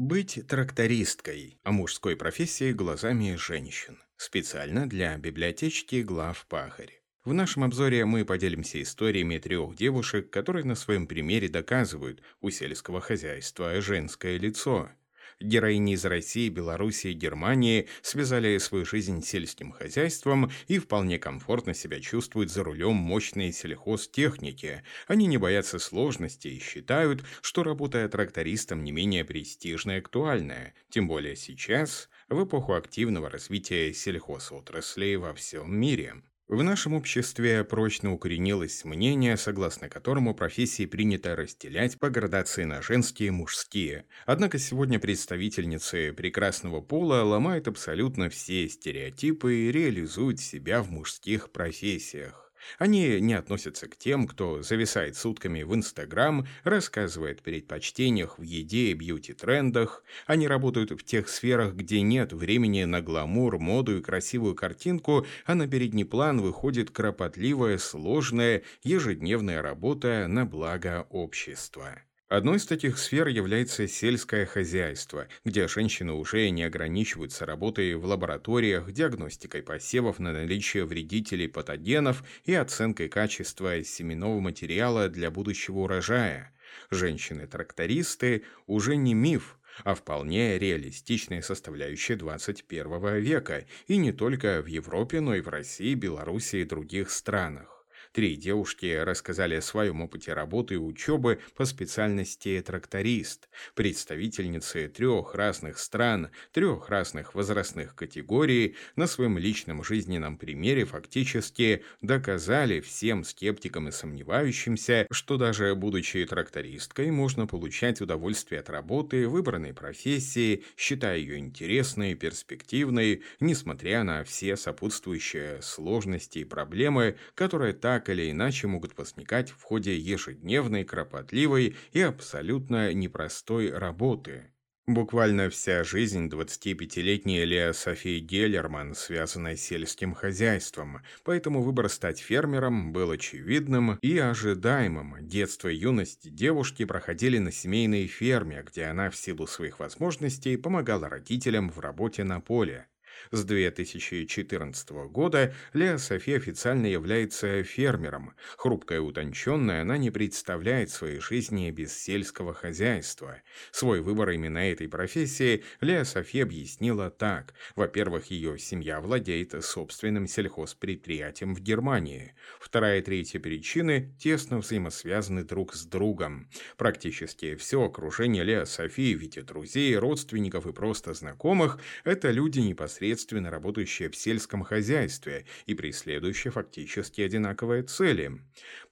Быть трактористкой о мужской профессии глазами женщин. Специально для библиотечки глав Пахарь. В нашем обзоре мы поделимся историями трех девушек, которые на своем примере доказывают у сельского хозяйства женское лицо – Героини из России, Белоруссии Германии связали свою жизнь сельским хозяйством и вполне комфортно себя чувствуют за рулем мощной сельхозтехники. Они не боятся сложностей и считают, что работа трактористом не менее престижная и актуальная, тем более сейчас, в эпоху активного развития сельхозотрасли во всем мире. В нашем обществе прочно укоренилось мнение, согласно которому профессии принято разделять по градации на женские и мужские. Однако сегодня представительницы прекрасного пола ломают абсолютно все стереотипы и реализуют себя в мужских профессиях. Они не относятся к тем, кто зависает сутками в Инстаграм, рассказывает о предпочтениях в еде и бьюти-трендах. Они работают в тех сферах, где нет времени на гламур, моду и красивую картинку, а на передний план выходит кропотливая, сложная, ежедневная работа на благо общества. Одной из таких сфер является сельское хозяйство, где женщины уже не ограничиваются работой в лабораториях, диагностикой посевов на наличие вредителей патогенов и оценкой качества семенного материала для будущего урожая. Женщины-трактористы уже не миф, а вполне реалистичная составляющая 21 века, и не только в Европе, но и в России, Беларуси и других странах. Три девушки рассказали о своем опыте работы и учебы по специальности тракторист, представительницы трех разных стран, трех разных возрастных категорий, на своем личном жизненном примере фактически доказали всем скептикам и сомневающимся, что даже будучи трактористкой, можно получать удовольствие от работы, выбранной профессии, считая ее интересной, перспективной, несмотря на все сопутствующие сложности и проблемы, которые так так или иначе могут возникать в ходе ежедневной, кропотливой и абсолютно непростой работы. Буквально вся жизнь 25-летней Леа Софии Геллерман связана с сельским хозяйством, поэтому выбор стать фермером был очевидным и ожидаемым. Детство и юность девушки проходили на семейной ферме, где она в силу своих возможностей помогала родителям в работе на поле. С 2014 года Леа Софи официально является фермером. Хрупкая и утонченная, она не представляет своей жизни без сельского хозяйства. Свой выбор именно этой профессии Леа Софи объяснила так. Во-первых, ее семья владеет собственным сельхозпредприятием в Германии. Вторая и третья причины тесно взаимосвязаны друг с другом. Практически все окружение Леа Софии в виде друзей, родственников и просто знакомых – это люди непосредственно непосредственно работающие в сельском хозяйстве и преследующие фактически одинаковые цели.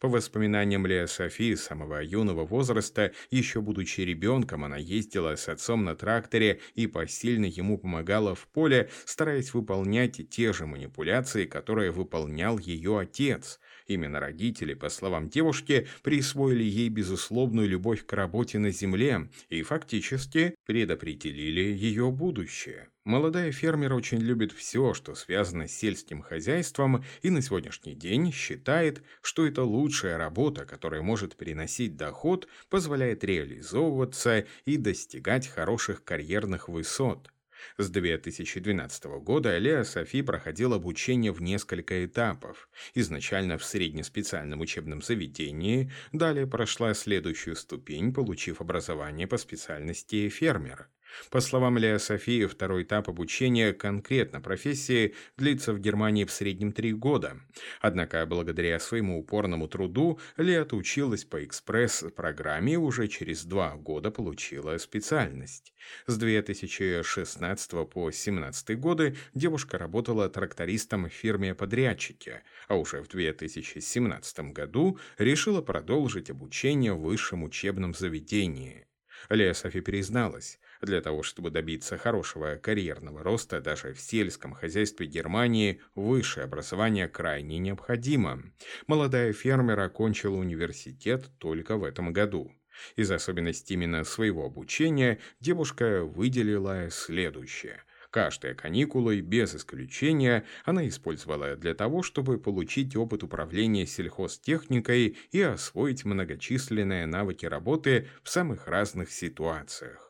По воспоминаниям Лео Софии с самого юного возраста, еще будучи ребенком, она ездила с отцом на тракторе и посильно ему помогала в поле, стараясь выполнять те же манипуляции, которые выполнял ее отец. Именно родители, по словам девушки, присвоили ей безусловную любовь к работе на земле и фактически предопределили ее будущее. Молодая фермер очень любит все, что связано с сельским хозяйством, и на сегодняшний день считает, что это лучшая работа, которая может приносить доход, позволяет реализовываться и достигать хороших карьерных высот. С 2012 года Леа Софи проходил обучение в несколько этапов. Изначально в среднеспециальном учебном заведении, далее прошла следующую ступень, получив образование по специальности фермера. По словам Лео Софии, второй этап обучения конкретно профессии длится в Германии в среднем три года. Однако, благодаря своему упорному труду, Леа училась по экспресс-программе и уже через два года получила специальность. С 2016 по 2017 годы девушка работала трактористом в фирме-подрядчике, а уже в 2017 году решила продолжить обучение в высшем учебном заведении. Лея Софи призналась, для того, чтобы добиться хорошего карьерного роста даже в сельском хозяйстве Германии, высшее образование крайне необходимо. Молодая фермер окончила университет только в этом году. Из особенностей именно своего обучения девушка выделила следующее. Каждые каникулы, без исключения, она использовала для того, чтобы получить опыт управления сельхозтехникой и освоить многочисленные навыки работы в самых разных ситуациях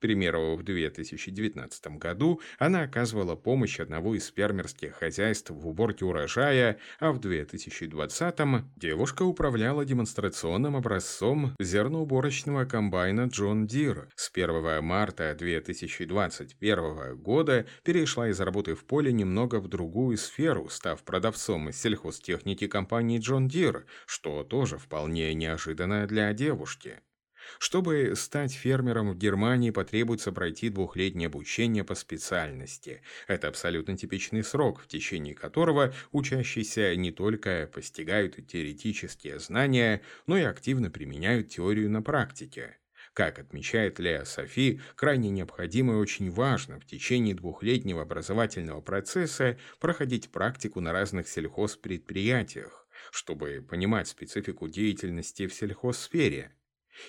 примеру, в 2019 году она оказывала помощь одного из фермерских хозяйств в уборке урожая, а в 2020 девушка управляла демонстрационным образцом зерноуборочного комбайна John Deere. С 1 марта 2021 года перешла из работы в поле немного в другую сферу, став продавцом сельхозтехники компании John Deere, что тоже вполне неожиданно для девушки. Чтобы стать фермером в Германии, потребуется пройти двухлетнее обучение по специальности. Это абсолютно типичный срок, в течение которого учащиеся не только постигают теоретические знания, но и активно применяют теорию на практике. Как отмечает Леа Софи, крайне необходимо и очень важно в течение двухлетнего образовательного процесса проходить практику на разных сельхозпредприятиях, чтобы понимать специфику деятельности в сельхозсфере –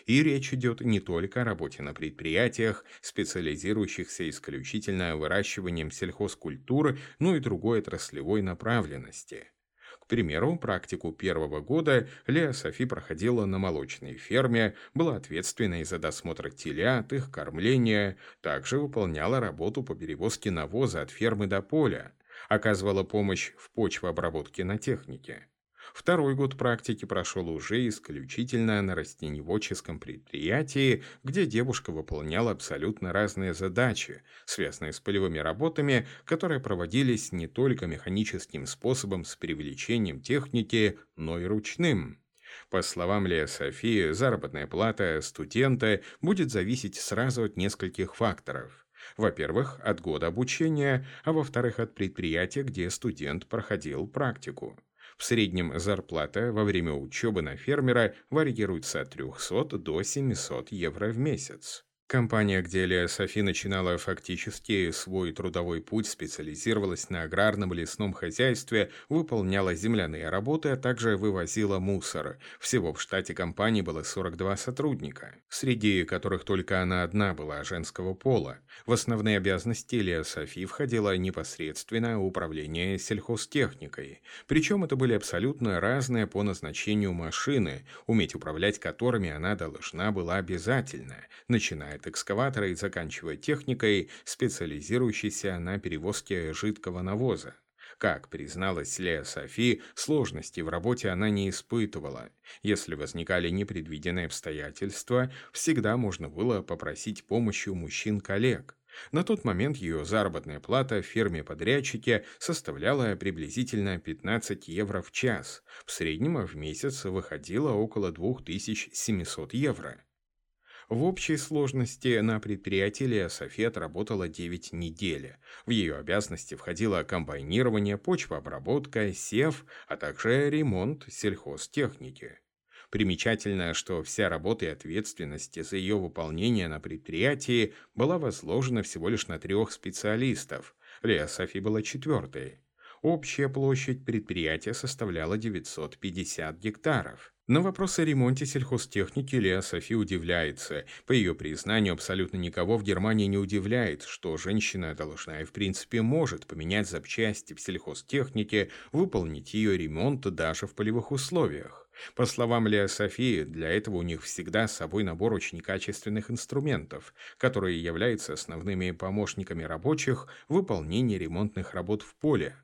и речь идет не только о работе на предприятиях, специализирующихся исключительно выращиванием сельхозкультуры, но и другой отраслевой направленности. К примеру, практику первого года Леа Софи проходила на молочной ферме, была ответственной за досмотр телят, их кормления, также выполняла работу по перевозке навоза от фермы до поля, оказывала помощь в почвообработке на технике. Второй год практики прошел уже исключительно на растеневодческом предприятии, где девушка выполняла абсолютно разные задачи, связанные с полевыми работами, которые проводились не только механическим способом с привлечением техники, но и ручным. По словам Лея Софии, заработная плата студента будет зависеть сразу от нескольких факторов. Во-первых, от года обучения, а во-вторых, от предприятия, где студент проходил практику. В среднем зарплата во время учебы на фермера варьируется от 300 до 700 евро в месяц. Компания, где Лея Софи начинала фактически свой трудовой путь, специализировалась на аграрном лесном хозяйстве, выполняла земляные работы, а также вывозила мусор. Всего в штате компании было 42 сотрудника, среди которых только она одна была женского пола. В основные обязанности Лея Софи входила непосредственно управление сельхозтехникой. Причем это были абсолютно разные по назначению машины, уметь управлять которыми она должна была обязательно, начиная от экскаватора и заканчивая техникой, специализирующейся на перевозке жидкого навоза. Как призналась Лея Софи, сложностей в работе она не испытывала. Если возникали непредвиденные обстоятельства, всегда можно было попросить помощи у мужчин-коллег. На тот момент ее заработная плата в фирме-подрядчике составляла приблизительно 15 евро в час. В среднем в месяц выходило около 2700 евро. В общей сложности на предприятии Лея Софет работала 9 недель. В ее обязанности входило комбайнирование, почвообработка, сев, а также ремонт сельхозтехники. Примечательно, что вся работа и ответственность за ее выполнение на предприятии была возложена всего лишь на трех специалистов. Лея Софи была четвертой. Общая площадь предприятия составляла 950 гектаров. На вопрос о ремонте сельхозтехники Леа Софи удивляется. По ее признанию, абсолютно никого в Германии не удивляет, что женщина должна и в принципе может поменять запчасти в сельхозтехнике, выполнить ее ремонт даже в полевых условиях. По словам Леа Софии, для этого у них всегда с собой набор очень качественных инструментов, которые являются основными помощниками рабочих в выполнении ремонтных работ в поле.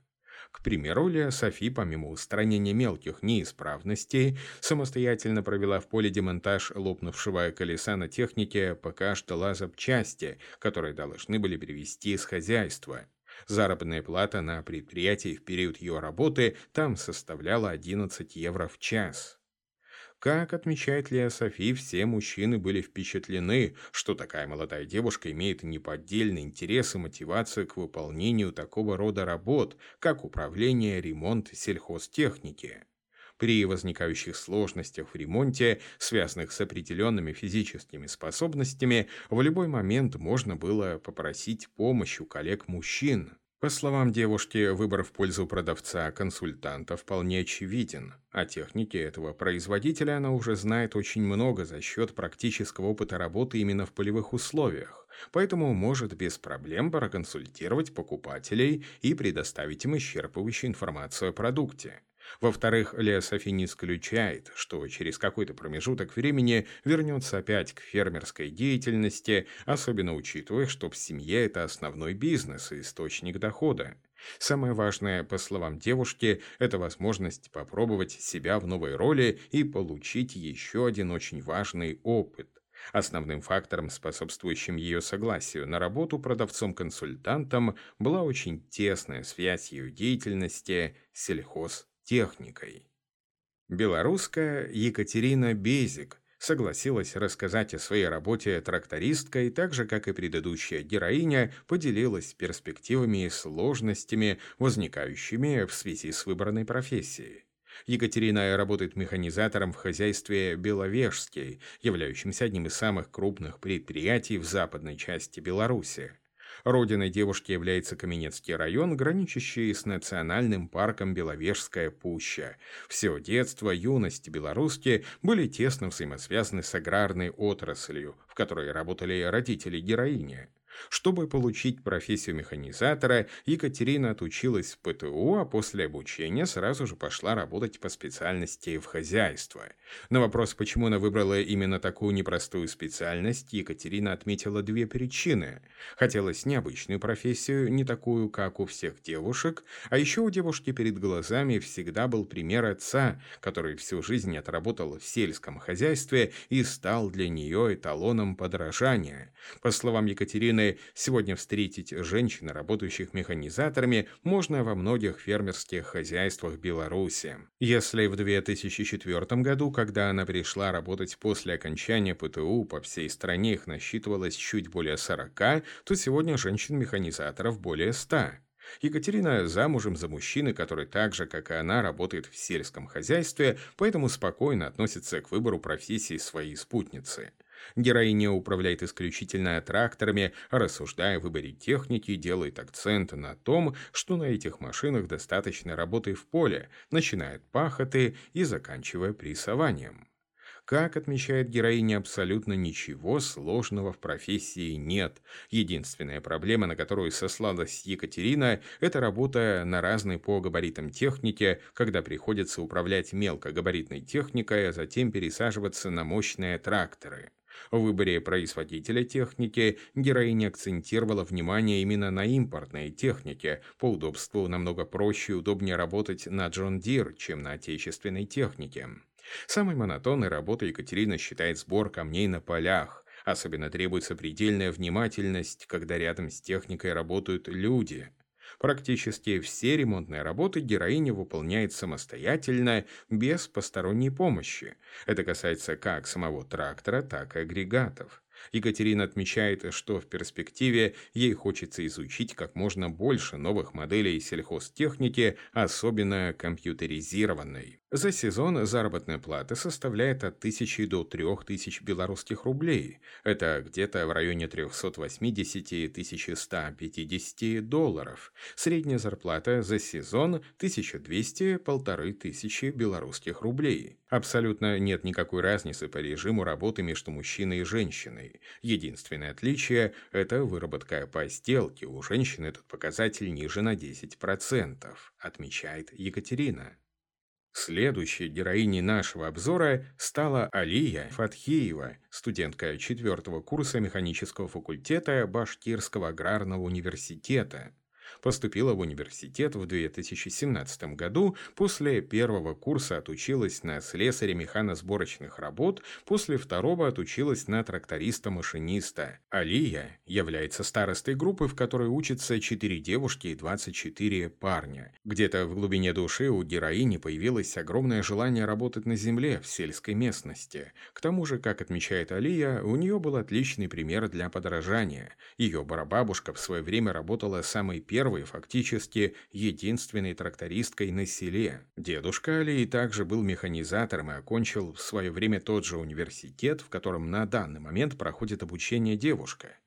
К примеру, Леа Софи, помимо устранения мелких неисправностей, самостоятельно провела в поле демонтаж лопнувшего колеса на технике, пока ждала запчасти, которые должны были привезти из хозяйства. Заработная плата на предприятии в период ее работы там составляла 11 евро в час. Как отмечает Леа Софи, все мужчины были впечатлены, что такая молодая девушка имеет неподдельный интерес и мотивацию к выполнению такого рода работ, как управление, ремонт сельхозтехники. При возникающих сложностях в ремонте, связанных с определенными физическими способностями, в любой момент можно было попросить помощь у коллег-мужчин. По словам девушки, выбор в пользу продавца-консультанта вполне очевиден. О технике этого производителя она уже знает очень много за счет практического опыта работы именно в полевых условиях, поэтому может без проблем проконсультировать покупателей и предоставить им исчерпывающую информацию о продукте. Во-вторых, Леа Софи не исключает, что через какой-то промежуток времени вернется опять к фермерской деятельности, особенно учитывая, что в семье это основной бизнес и источник дохода. Самое важное, по словам девушки, это возможность попробовать себя в новой роли и получить еще один очень важный опыт. Основным фактором, способствующим ее согласию на работу продавцом-консультантом, была очень тесная связь ее деятельности с сельхозтехникой. Белорусская Екатерина Безик согласилась рассказать о своей работе трактористкой, так же, как и предыдущая героиня, поделилась перспективами и сложностями, возникающими в связи с выбранной профессией. Екатерина работает механизатором в хозяйстве Беловежский, являющемся одним из самых крупных предприятий в западной части Беларуси. Родиной девушки является Каменецкий район, граничащий с национальным парком Беловежская пуща. Все детство, юность белоруски были тесно взаимосвязаны с аграрной отраслью, в которой работали родители героини. Чтобы получить профессию механизатора, Екатерина отучилась в ПТУ, а после обучения сразу же пошла работать по специальности в хозяйство. На вопрос, почему она выбрала именно такую непростую специальность, Екатерина отметила две причины. Хотелось необычную профессию, не такую, как у всех девушек, а еще у девушки перед глазами всегда был пример отца, который всю жизнь отработал в сельском хозяйстве и стал для нее эталоном подражания. По словам Екатерины, сегодня встретить женщин, работающих механизаторами, можно во многих фермерских хозяйствах Беларуси. Если в 2004 году, когда она пришла работать после окончания ПТУ, по всей стране их насчитывалось чуть более 40, то сегодня женщин-механизаторов более 100. Екатерина замужем за мужчиной, который так же, как и она, работает в сельском хозяйстве, поэтому спокойно относится к выбору профессии своей спутницы. Героиня управляет исключительно тракторами, рассуждая о выборе техники, делает акцент на том, что на этих машинах достаточно работы в поле, начиная от пахоты и заканчивая прессованием. Как отмечает героиня, абсолютно ничего сложного в профессии нет. Единственная проблема, на которую сослалась Екатерина, это работа на разной по габаритам технике, когда приходится управлять мелкогабаритной техникой, а затем пересаживаться на мощные тракторы. В выборе производителя техники героиня акцентировала внимание именно на импортной технике. По удобству намного проще и удобнее работать на Джон Дир, чем на отечественной технике. Самой монотонной работой Екатерина считает сбор камней на полях. Особенно требуется предельная внимательность, когда рядом с техникой работают люди. Практически все ремонтные работы героиня выполняет самостоятельно, без посторонней помощи. Это касается как самого трактора, так и агрегатов. Екатерина отмечает, что в перспективе ей хочется изучить как можно больше новых моделей сельхозтехники, особенно компьютеризированной. За сезон заработная плата составляет от 1000 до 3000 белорусских рублей. Это где-то в районе 380-1150 долларов. Средняя зарплата за сезон 1200-1500 белорусских рублей. Абсолютно нет никакой разницы по режиму работы между мужчиной и женщиной. Единственное отличие – это выработка по сделке. У женщин этот показатель ниже на 10%, отмечает Екатерина. Следующей героиней нашего обзора стала Алия Фатхеева, студентка четвертого курса механического факультета Башкирского аграрного университета. Поступила в университет в 2017 году, после первого курса отучилась на слесаря механосборочных работ, после второго отучилась на тракториста-машиниста. Алия является старостой группы, в которой учатся 4 девушки и 24 парня. Где-то в глубине души у героини появилось огромное желание работать на земле, в сельской местности. К тому же, как отмечает Алия, у нее был отличный пример для подражания. Ее прабабушка в свое время работала самой первой первой, фактически единственной трактористкой на селе. Дедушка Алии также был механизатором и окончил в свое время тот же университет, в котором на данный момент проходит обучение девушка.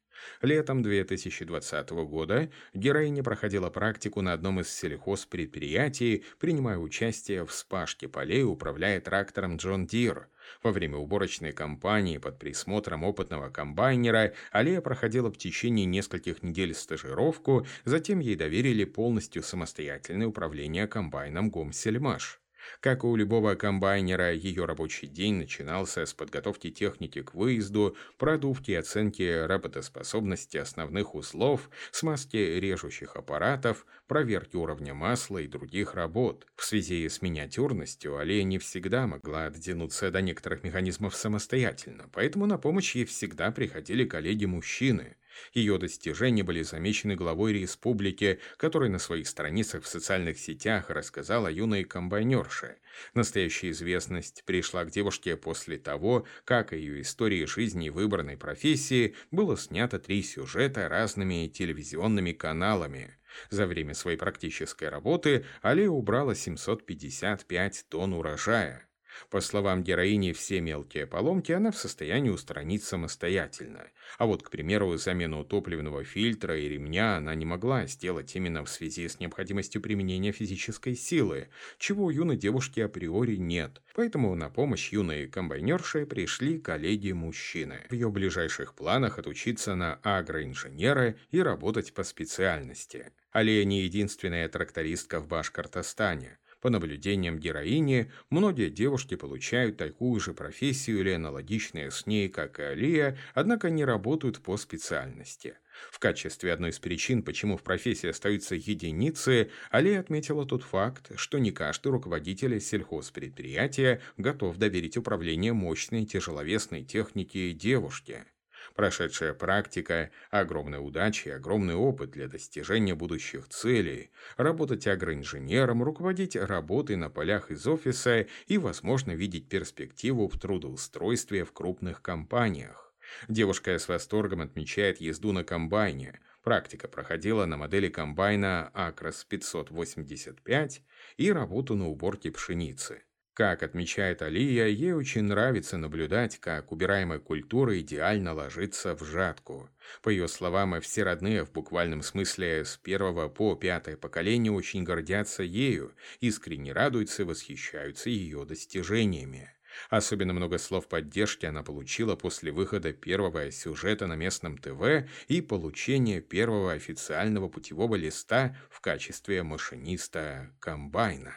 Летом 2020 года героиня проходила практику на одном из сельхозпредприятий, принимая участие вспашке полей, управляя трактором John Deere – во время уборочной кампании под присмотром опытного комбайнера Алия проходила в течение нескольких недель стажировку, затем ей доверили полностью самостоятельное управление комбайном Гомсельмаш. Как у любого комбайнера, ее рабочий день начинался с подготовки техники к выезду, продувки и оценки работоспособности основных узлов, смазки режущих аппаратов, проверки уровня масла и других работ. В связи с миниатюрностью Алия не всегда могла дотянуться до некоторых механизмов самостоятельно, поэтому на помощь ей всегда приходили коллеги-мужчины. Ее достижения были замечены главой республики, который на своих страницах в социальных сетях рассказал о юной комбайнерше. Настоящая известность пришла к девушке после того, как о ее истории жизни и выбранной профессии было снято три сюжета разными телевизионными каналами. За время своей практической работы Алия убрала 755 тонн урожая. По словам героини, все мелкие поломки она в состоянии устранить самостоятельно. А вот, к примеру, замену топливного фильтра и ремня она не могла сделать именно в связи с необходимостью применения физической силы, чего у юной девушки априори нет. Поэтому на помощь юной комбайнерше пришли коллеги-мужчины. В ее ближайших планах отучиться на агроинженера и работать по специальности. Алия не единственная трактористка в Башкортостане. По наблюдениям героини, многие девушки получают такую же профессию или аналогичные с ней, как и Алия, однако не работают по специальности. В качестве одной из причин, почему в профессии остаются единицы, Алия отметила тот факт, что не каждый руководитель сельхозпредприятия готов доверить управление мощной тяжеловесной техники девушке. Прошедшая практика, огромная удача и огромный опыт для достижения будущих целей, работать агроинженером, руководить работой на полях из офиса и, возможно, видеть перспективу в трудоустройстве в крупных компаниях. Девушка с восторгом отмечает езду на комбайне. Практика проходила на модели комбайна Акрос 585 и работу на уборке пшеницы. Как отмечает Алия, ей очень нравится наблюдать, как убираемая культура идеально ложится в жатку. По ее словам, все родные в буквальном смысле с первого по пятое поколение очень гордятся ею, искренне радуются и восхищаются ее достижениями. Особенно много слов поддержки она получила после выхода первого сюжета на местном ТВ и получения первого официального путевого листа в качестве машиниста комбайна.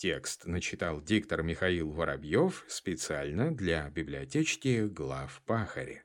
Текст начитал диктор Михаил Воробьев специально для библиотечки глав Пахари.